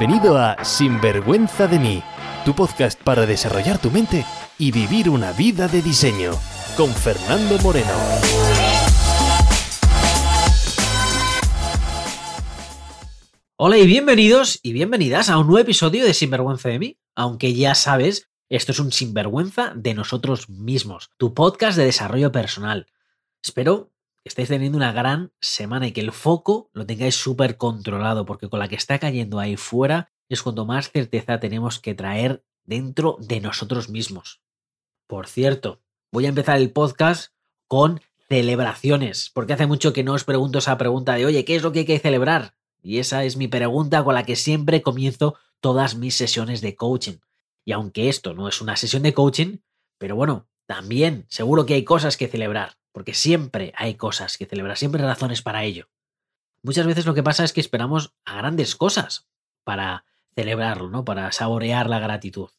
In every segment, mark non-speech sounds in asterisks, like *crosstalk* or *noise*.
Bienvenido a Sinvergüenza de mí, tu podcast para desarrollar tu mente y vivir una vida de diseño, con Fernando Moreno. Hola y bienvenidos y bienvenidas a un nuevo episodio de Sinvergüenza de mí, aunque ya sabes, esto es un sinvergüenza de nosotros mismos, tu podcast de desarrollo personal. Espero que estéis teniendo una gran semana y que el foco lo tengáis súper controlado, porque con la que está cayendo ahí fuera es cuando más certeza tenemos que traer dentro de nosotros mismos. Por cierto, voy a empezar el podcast con celebraciones, porque hace mucho que no os pregunto esa pregunta de, oye, ¿qué es lo que hay que celebrar? Y esa es mi pregunta con la que siempre comienzo todas mis sesiones de coaching. Y aunque esto no es una sesión de coaching, pero bueno, también seguro que hay cosas que celebrar porque siempre hay cosas que celebrar, siempre hay razones para ello. Muchas veces lo que pasa es que esperamos a grandes cosas para celebrarlo, ¿no? Para saborear la gratitud.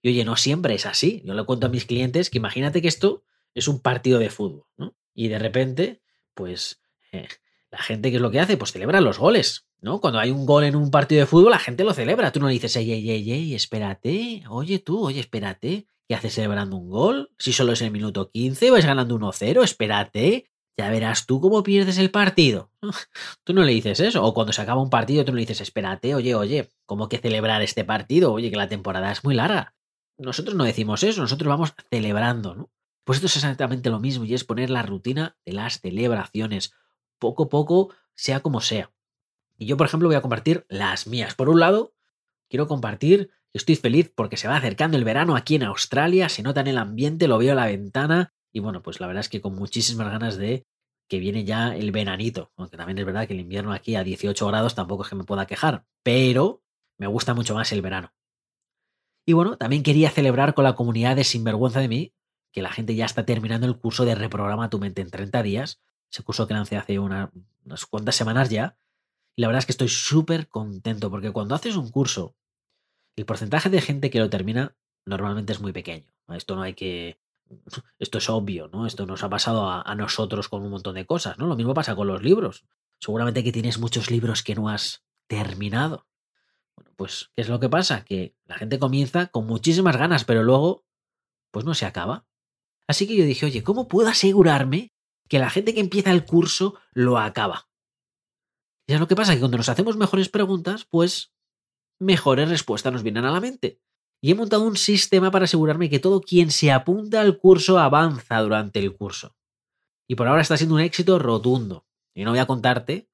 Y oye, no siempre es así. Yo le cuento a mis clientes que imagínate que esto es un partido de fútbol, ¿no? Y de repente, pues eh, la gente, ¿qué es lo que hace? Pues celebra los goles, ¿no? Cuando hay un gol en un partido de fútbol, la gente lo celebra. Tú no dices, ey, ey, ey, ey, espérate, oye tú, oye, espérate, ¿Qué haces celebrando un gol? Si solo es el minuto 15, vais ganando 1-0, espérate. Ya verás tú cómo pierdes el partido. *laughs* Tú no le dices eso. O cuando se acaba un partido, tú no le dices, espérate, oye, oye, ¿cómo que celebrar este partido? Oye, que la temporada es muy larga. Nosotros no decimos eso, nosotros vamos celebrando, ¿no? Pues esto es exactamente lo mismo y es poner la rutina de las celebraciones. Poco a poco, sea como sea. Y yo, por ejemplo, voy a compartir las mías. Por un lado, quiero compartir Estoy feliz porque se va acercando el verano aquí en Australia, se nota en el ambiente, lo veo a la ventana y bueno, pues la verdad es que con muchísimas ganas de que viene ya el veranito, aunque también es verdad que el invierno aquí a 18 grados tampoco es que me pueda quejar, pero me gusta mucho más el verano. Y bueno, también quería celebrar con la comunidad de Sinvergüenza de mí, que la gente ya está terminando el curso de Reprograma tu mente en 30 días, ese curso que lancé hace unas cuantas semanas ya, y la verdad es que estoy súper contento porque cuando haces un curso el porcentaje de gente que lo termina normalmente es muy pequeño. Esto no hay que. *laughs* Esto es obvio, ¿no? Esto nos ha pasado a, nosotros con un montón de cosas, ¿no? Lo mismo pasa con los libros. Seguramente que tienes muchos libros que no has terminado. Bueno, pues, ¿qué es lo que pasa? Que la gente comienza con muchísimas ganas, pero luego, pues no se acaba. Así que yo dije, oye, ¿cómo puedo asegurarme que la gente que empieza el curso lo acaba? Y es lo que pasa, que cuando nos hacemos mejores preguntas, pues mejores respuestas nos vienen a la mente. Y he montado un sistema para asegurarme que todo quien se apunta al curso avanza durante el curso. Y por ahora está siendo un éxito rotundo. Y no voy a contarte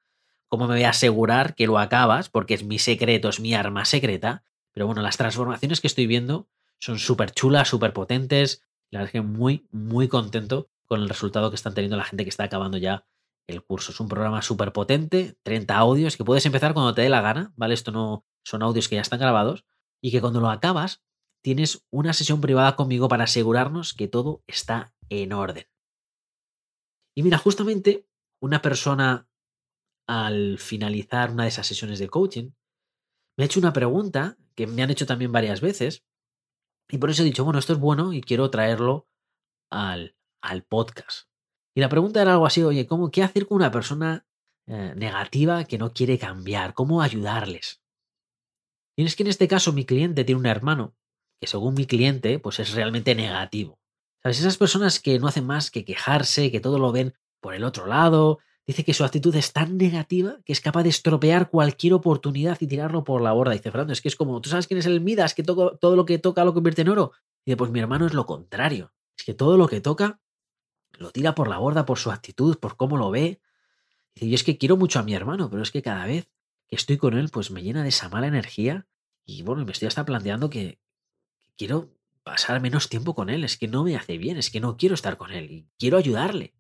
cómo me voy a asegurar que lo acabas, porque es mi secreto, es mi arma secreta. Pero bueno, las transformaciones que estoy viendo son súper chulas, súper potentes. La verdad es que muy, muy contento con el resultado que están teniendo la gente que está acabando ya el curso. Es un programa súper potente, 30 audios, que puedes empezar cuando te dé la gana, ¿vale? Esto no, son audios que ya están grabados, y que cuando lo acabas tienes una sesión privada conmigo para asegurarnos que todo está en orden. Y mira, justamente una persona al finalizar una de esas sesiones de coaching me ha hecho una pregunta que me han hecho también varias veces, y por eso he dicho, bueno, esto es bueno y quiero traerlo al, al podcast. Y la pregunta era algo así, oye, ¿cómo, ¿qué hacer con una persona eh, negativa que no quiere cambiar? ¿Cómo ayudarles? Y es que en este caso mi cliente tiene un hermano que según mi cliente pues es realmente negativo. ¿Sabes? Esas personas que no hacen más que quejarse, que todo lo ven por el otro lado, dice que su actitud es tan negativa que es capaz de estropear cualquier oportunidad y tirarlo por la borda. Dice Fernando, es que es como, ¿tú sabes quién es el Midas que todo lo que toca lo convierte en oro? Y dice, pues mi hermano es lo contrario. Es que todo lo que toca lo tira por la borda por su actitud, por cómo lo ve. Dice, yo es que quiero mucho a mi hermano, pero es que cada vez que estoy con él, pues me llena de esa mala energía. Y bueno, me estoy hasta planteando que, quiero pasar menos tiempo con él. Es que no me hace bien, es que no quiero estar con él y quiero ayudarle.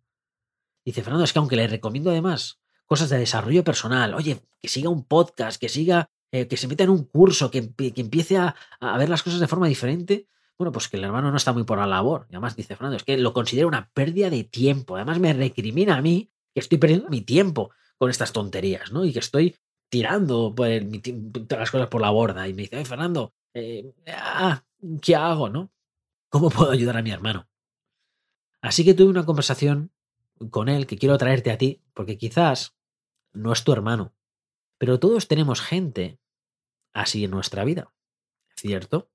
Dice Fernando, es que aunque le recomiendo además cosas de desarrollo personal, oye, que siga un podcast, que siga, eh, que se meta en un curso, que, empiece a, a, ver las cosas de forma diferente, bueno, pues que el hermano no está muy por la labor. Y además dice Fernando, es que lo considero una pérdida de tiempo. Además me recrimina a mí que estoy perdiendo mi tiempo con estas tonterías, ¿no? Y que estoy tirando pues, las cosas por la borda y me dice, Fernando, eh, ah, ¿qué hago, no? ¿Cómo puedo ayudar a mi hermano? Así que tuve una conversación con él que quiero traerte a ti, porque quizás no es tu hermano, pero todos tenemos gente así en nuestra vida. ¿Cierto?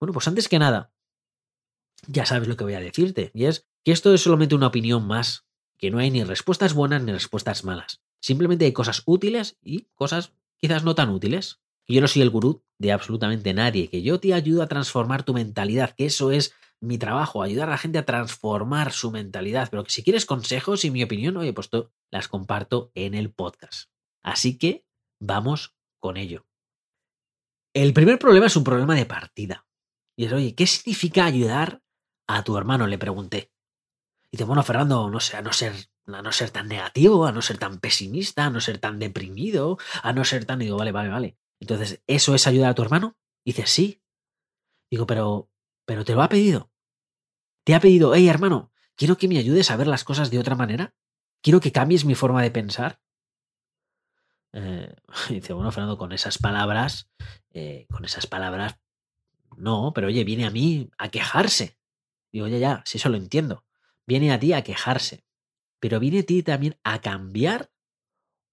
Bueno, pues antes que nada, ya sabes lo que voy a decirte, y es que esto es solamente una opinión más, que no hay ni respuestas buenas ni respuestas malas. Simplemente hay cosas útiles y cosas quizás no tan útiles. Yo no soy el gurú de absolutamente nadie, que yo te ayudo a transformar tu mentalidad, que eso es mi trabajo, ayudar a la gente a transformar su mentalidad. Pero que si quieres consejos y mi opinión, oye, pues las comparto en el podcast. Así que vamos con ello. El primer problema es un problema de partida. Y es, oye, ¿qué significa ayudar a tu hermano? Le pregunté. Y dice, bueno, Fernando, no sé, a no ser, a no ser tan negativo, a no ser tan pesimista, a no ser tan deprimido, a no ser tan. digo, vale, vale, vale. Entonces, ¿eso es ayudar a tu hermano? Y dice, sí. Digo, pero, pero te lo ha pedido. Te ha pedido, hey hermano, quiero que me ayudes a ver las cosas de otra manera. Quiero que cambies mi forma de pensar. Eh, *laughs* dice, bueno, Fernando, con esas palabras, eh, con esas palabras, no, pero oye, viene a mí a quejarse. Digo, ya, ya, si eso lo entiendo. Viene a ti a quejarse. Pero viene a ti también a cambiar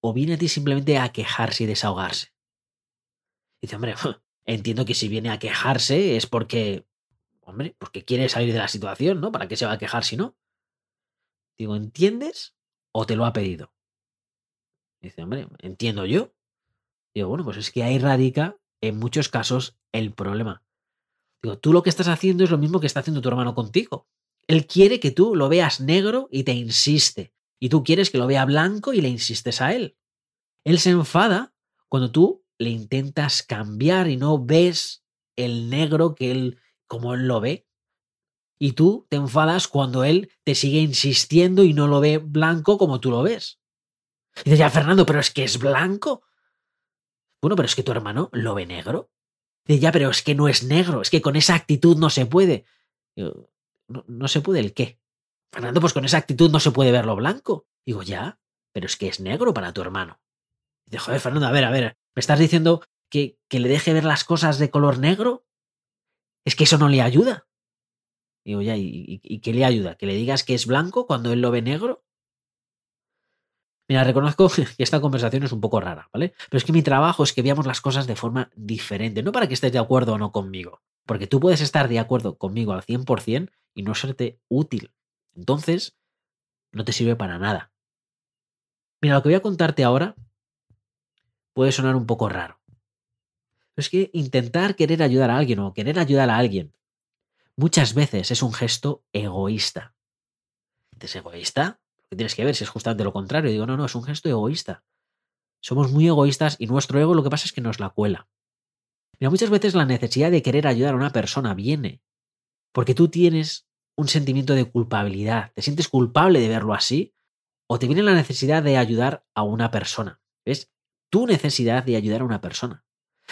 o viene a ti simplemente a quejarse y desahogarse. Dice, hombre, *laughs* entiendo que si viene a quejarse es porque, hombre, porque quiere salir de la situación, ¿no? ¿Para qué se va a quejar si no? Digo, ¿entiendes o te lo ha pedido? Dice, hombre, entiendo yo. Digo, bueno, pues es que ahí radica en muchos casos el problema. Digo, tú lo que estás haciendo es lo mismo que está haciendo tu hermano contigo. Él quiere que tú lo veas negro y te insiste. Y tú quieres que lo vea blanco y le insistes a él. Él se enfada cuando tú le intentas cambiar y no ves el negro que él, como él lo ve. Y tú te enfadas cuando él te sigue insistiendo y no lo ve blanco como tú lo ves. Y dices, ya, Fernando, pero es que es blanco. Bueno, pero es que tu hermano lo ve negro. Dice, ya, pero es que no es negro, es que con esa actitud no se puede. No, no se puede el qué. Fernando, pues con esa actitud no se puede ver lo blanco. Digo, ya, pero es que es negro para tu hermano. Dice, joder, Fernando, a ver, a ver, ¿me estás diciendo que, que le deje ver las cosas de color negro? Es que eso no le ayuda. Digo, ya, ¿y, y qué le ayuda? ¿Que le digas que es blanco cuando él lo ve negro? Mira, reconozco *laughs* que esta conversación es un poco rara, ¿vale? Pero es que mi trabajo es que veamos las cosas de forma diferente, no para que estés de acuerdo o no conmigo, porque tú puedes estar de acuerdo conmigo al 100% y no serte útil. Entonces, no te sirve para nada. Mira, lo que voy a contarte ahora puede sonar un poco raro. Pero es que intentar querer ayudar a alguien o querer ayudar a alguien muchas veces es un gesto egoísta. ¿Es egoísta? ¿Qué tienes que ver si es justamente lo contrario? digo, no, no, es un gesto egoísta. Somos muy egoístas y nuestro ego lo que pasa es que nos la cuela. Mira, muchas veces la necesidad de querer ayudar a una persona viene porque tú tienes un sentimiento de culpabilidad, te sientes culpable de verlo así, o te viene la necesidad de ayudar a una persona. ¿Ves? Tu necesidad de ayudar a una persona.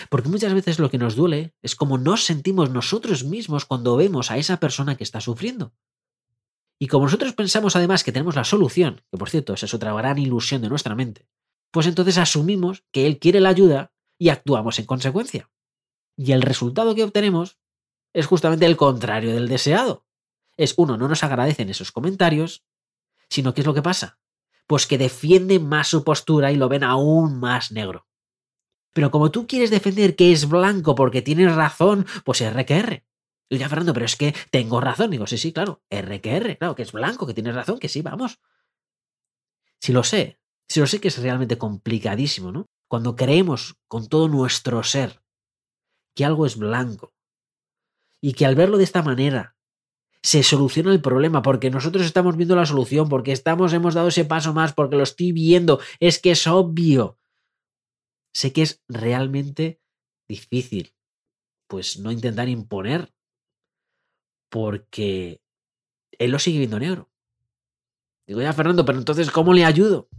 Porque muchas veces lo que nos duele es como nos sentimos nosotros mismos cuando vemos a esa persona que está sufriendo. Y como nosotros pensamos además que tenemos la solución, que por cierto, esa es otra gran ilusión de nuestra mente, pues entonces asumimos que Él quiere la ayuda y actuamos en consecuencia. Y el resultado que obtenemos es justamente el contrario del deseado. Es uno, no nos agradecen esos comentarios, sino ¿qué es lo que pasa? Pues que defienden más su postura y lo ven aún más negro. Pero como tú quieres defender que es blanco porque tienes razón, pues RQR. Y ya, Fernando, pero es que tengo razón. Digo, sí, sí, claro, R que R, claro, que es blanco, que tienes razón, que sí, vamos. Si lo sé, si lo sé que es realmente complicadísimo, ¿no? Cuando creemos con todo nuestro ser que algo es blanco y que al verlo de esta manera se soluciona el problema porque nosotros estamos viendo la solución, porque estamos, hemos dado ese paso más, porque lo estoy viendo, es que es obvio. Sé que es realmente difícil, pues no intentar imponer porque él lo sigue viendo negro. Digo, ya, Fernando, pero entonces, ¿cómo le ayudo?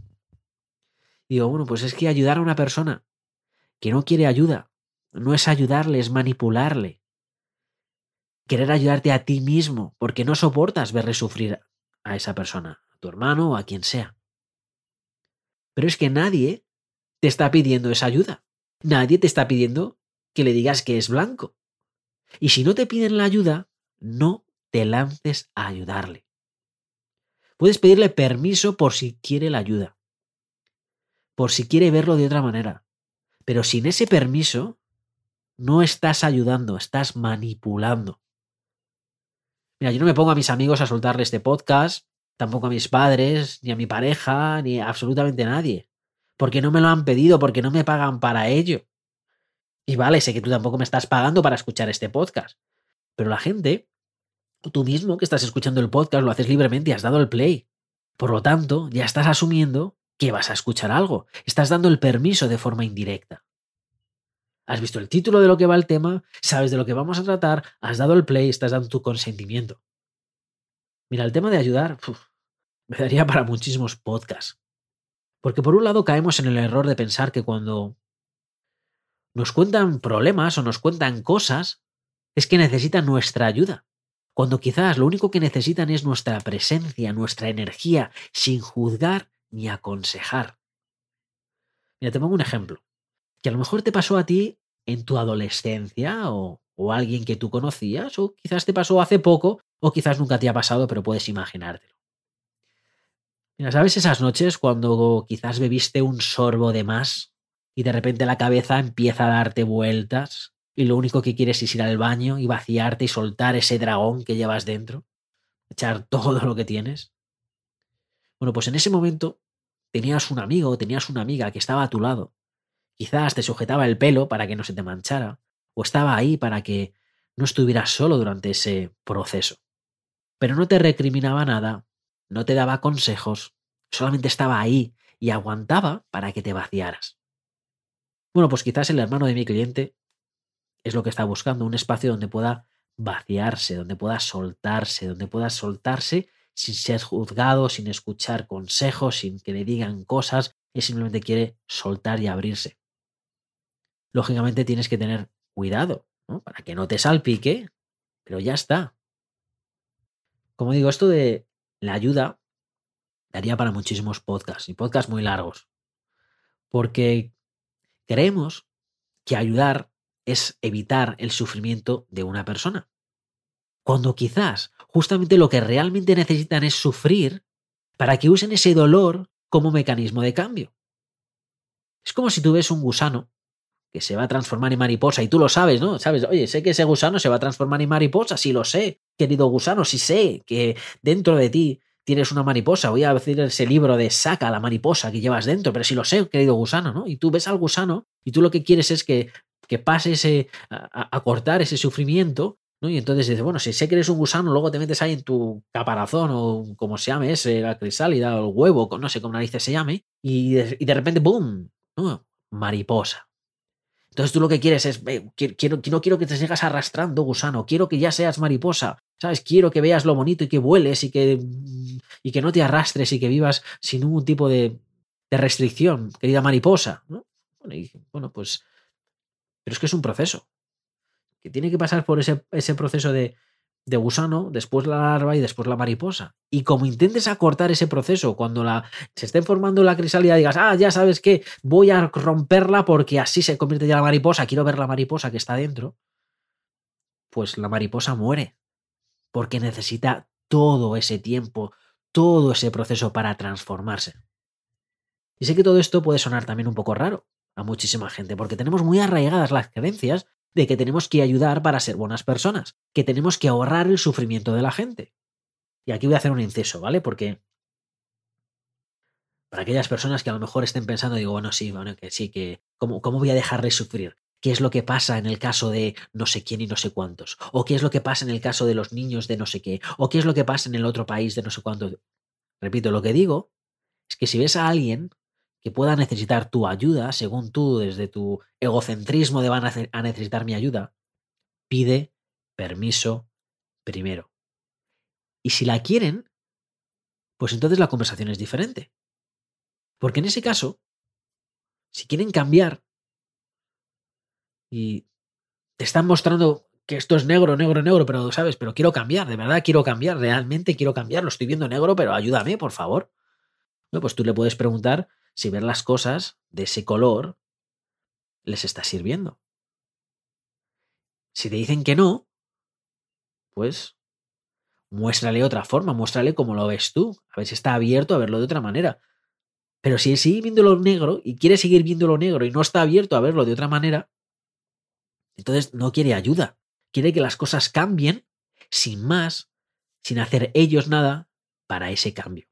Digo, bueno, pues es que ayudar a una persona que no quiere ayuda no es ayudarle, es manipularle. Querer ayudarte a ti mismo, porque no soportas verle sufrir a esa persona, a tu hermano o a quien sea. Pero es que nadie te está pidiendo esa ayuda. Nadie te está pidiendo que le digas que es blanco. Y si no te piden la ayuda, no te lances a ayudarle. Puedes pedirle permiso por si quiere la ayuda, por si quiere verlo de otra manera, pero sin ese permiso no estás ayudando, estás manipulando. Mira, yo no me pongo a mis amigos a soltarle este podcast, tampoco a mis padres, ni a mi pareja, ni a absolutamente nadie. Porque no me lo han pedido, porque no me pagan para ello. Y vale, sé que tú tampoco me estás pagando para escuchar este podcast. Pero la gente, tú mismo que estás escuchando el podcast, lo haces libremente y has dado el play. Por lo tanto, ya estás asumiendo que vas a escuchar algo. Estás dando el permiso de forma indirecta. Has visto el título de lo que va el tema, sabes de lo que vamos a tratar, has dado el play, estás dando tu consentimiento. Mira, el tema de ayudar me daría para muchísimos podcasts. Porque por un lado caemos en el error de pensar que cuando nos cuentan problemas o nos cuentan cosas, es que necesitan nuestra ayuda. Cuando quizás lo único que necesitan es nuestra presencia, nuestra energía, sin juzgar ni aconsejar. Mira, te pongo un ejemplo. Que a lo mejor te pasó a ti en tu adolescencia o, o alguien que tú conocías, o quizás te pasó hace poco, o quizás nunca te ha pasado, pero puedes imaginártelo. Mira, ¿sabes esas noches cuando quizás bebiste un sorbo de más y de repente la cabeza empieza a darte vueltas y lo único que quieres es ir al baño y vaciarte y soltar ese dragón que llevas dentro? Echar *laughs* todo lo que tienes. Bueno, pues en ese momento tenías un amigo tenías una amiga que estaba a tu lado. Quizás te sujetaba el pelo para que no se te manchara, o estaba ahí para que no estuvieras solo durante ese proceso. Pero no te recriminaba nada, no te daba consejos, solamente estaba ahí y aguantaba para que te vaciaras. Bueno, pues quizás el hermano de mi cliente es lo que está buscando, un espacio donde pueda vaciarse, donde pueda soltarse, donde pueda soltarse sin ser juzgado, sin escuchar consejos, sin que le digan cosas, y simplemente quiere soltar y abrirse. Lógicamente tienes que tener cuidado, ¿no? Para que no te salpique, pero ya está. Como digo, esto de la ayuda daría para muchísimos podcasts y podcasts muy largos. Porque creemos que ayudar es evitar el sufrimiento de una persona. Cuando quizás justamente lo que realmente necesitan es sufrir para que usen ese dolor como mecanismo de cambio. Es como si tú un gusano que se va a transformar en mariposa y tú lo sabes, ¿no? Sabes, oye, sé que ese gusano se va a transformar en mariposa, sí lo sé, querido gusano, sí sé que dentro de ti tienes una mariposa, voy a decir ese libro de saca la mariposa que llevas dentro, pero sí lo sé, querido gusano, ¿no? Y tú ves al gusano y tú lo que quieres es que, que pase ese, a, cortar ese sufrimiento y entonces dices, bueno, si sé que eres un gusano, luego te metes ahí en tu caparazón o como se llame ese, la crisálida o el huevo, no sé cómo narices se llame, y de, y de repente, ¡boom! ¿no? Mariposa. Entonces tú lo que quieres es, quiero, no quiero que te sigas arrastrando, gusano, quiero que ya seas mariposa, ¿sabes? Quiero que veas lo bonito y que vueles y que, y que no te arrastres y que vivas sin ningún tipo de, de restricción, querida mariposa, ¿no? bueno, pues, pero es que es un proceso que tiene que pasar por ese, ese proceso de, de gusano, después la larva y después la mariposa. Y como intentes acortar ese proceso, cuando la, se esté formando la crisálida, digas, ah, ya sabes que voy a romperla porque así se convierte ya la mariposa, quiero ver la mariposa que está dentro, pues la mariposa muere. Porque necesita todo ese tiempo, todo ese proceso para transformarse. Y sé que todo esto puede sonar también un poco raro a muchísima gente, porque tenemos muy arraigadas las creencias de que tenemos que ayudar para ser buenas personas, que tenemos que ahorrar el sufrimiento de la gente. Y aquí voy a hacer un inciso, ¿vale? Porque para aquellas personas que a lo mejor estén pensando, digo, bueno, sí, bueno, que sí, que ¿cómo, cómo voy a dejarles sufrir? ¿Qué es lo que pasa en el caso de no sé quién y no sé cuántos? ¿O qué es lo que pasa en el caso de los niños de no sé qué? ¿O qué es lo que pasa en el otro país de no sé cuánto? Repito, lo que digo es que si ves a alguien que pueda necesitar tu ayuda, según tú, desde tu egocentrismo de van a necesitar mi ayuda, pide permiso primero. Y si la quieren, pues entonces la conversación es diferente. Porque en ese caso, si quieren cambiar y te están mostrando que esto es negro, negro, negro, pero sabes, pero quiero cambiar, de verdad quiero cambiar, realmente quiero cambiar, lo estoy viendo negro, pero ayúdame, por favor. Bueno, pues tú le puedes preguntar si ver las cosas de ese color les está sirviendo. Si te dicen que no, pues muéstrale otra forma, muéstrale cómo lo ves tú, a ver si está abierto a verlo de otra manera. Pero si sigue viendo lo negro y quiere seguir viendo lo negro y no está abierto a verlo de otra manera, Entonces no quiere ayuda. Quiere que las cosas cambien sin más, sin hacer ellos nada para ese cambio.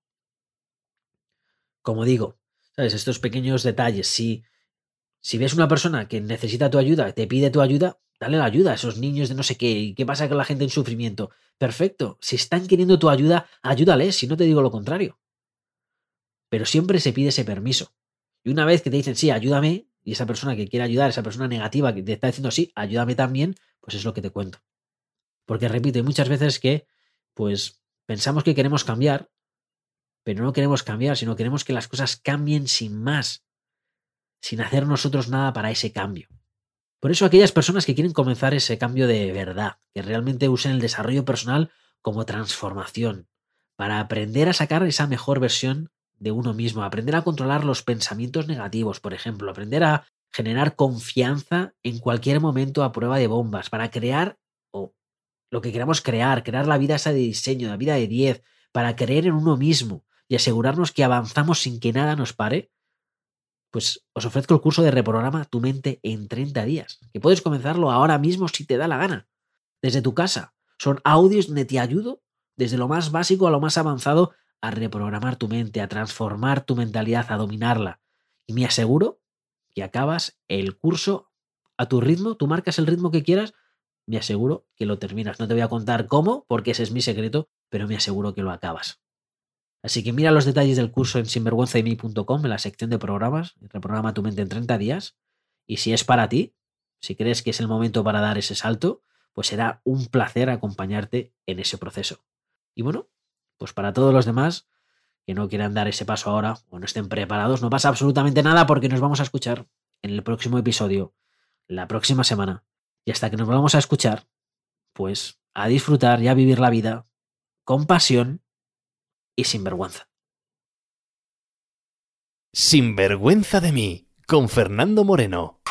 Como digo, ¿sabes? Estos pequeños detalles, si, si ves una persona que necesita tu ayuda, te pide tu ayuda, dale la ayuda a esos niños de no sé qué. ¿Y qué pasa con la gente en sufrimiento? Perfecto. Si están queriendo tu ayuda, ayúdales, si no te digo lo contrario. Pero siempre se pide ese permiso. Y una vez que te dicen, sí, ayúdame, y esa persona que quiere ayudar, esa persona negativa que te está diciendo, sí, ayúdame también, pues es lo que te cuento. Porque repito, hay muchas veces que, pues, pensamos que queremos cambiar, pero no queremos cambiar, sino queremos que las cosas cambien sin más, sin hacer nosotros nada para ese cambio. Por eso aquellas personas que quieren comenzar ese cambio de verdad, que realmente usen el desarrollo personal como transformación, para aprender a sacar esa mejor versión de uno mismo, aprender a controlar los pensamientos negativos, por ejemplo, aprender a generar confianza en cualquier momento a prueba de bombas, para crear o lo que queramos crear, crear la vida esa de diseño, la vida de 10, para creer en uno mismo y asegurarnos que avanzamos sin que nada nos pare, pues os ofrezco el curso de reprograma tu mente en 30 días, que puedes comenzarlo ahora mismo si te da la gana, desde tu casa. Son audios donde te ayudo desde lo más básico a lo más avanzado a reprogramar tu mente, a transformar tu mentalidad, a dominarla. Y me aseguro que acabas el curso a tu ritmo, tú marcas el ritmo que quieras, me aseguro que lo terminas. No te voy a contar cómo, porque ese es mi secreto, pero me aseguro que lo acabas. Así que mira los detalles del curso en sinvergüenzademi.com en la sección de programas, reprograma tu mente en 30 días. Y si es para ti, si crees que es el momento para dar ese salto, pues será un placer acompañarte en ese proceso. Y bueno, pues para todos los demás que no quieran dar ese paso ahora o no estén preparados, no pasa absolutamente nada porque nos vamos a escuchar en el próximo episodio, la próxima semana. Y hasta que nos volvamos a escuchar, pues a disfrutar y a vivir la vida con pasión y sin vergüenza. Sin vergüenza de mí, con Fernando Moreno.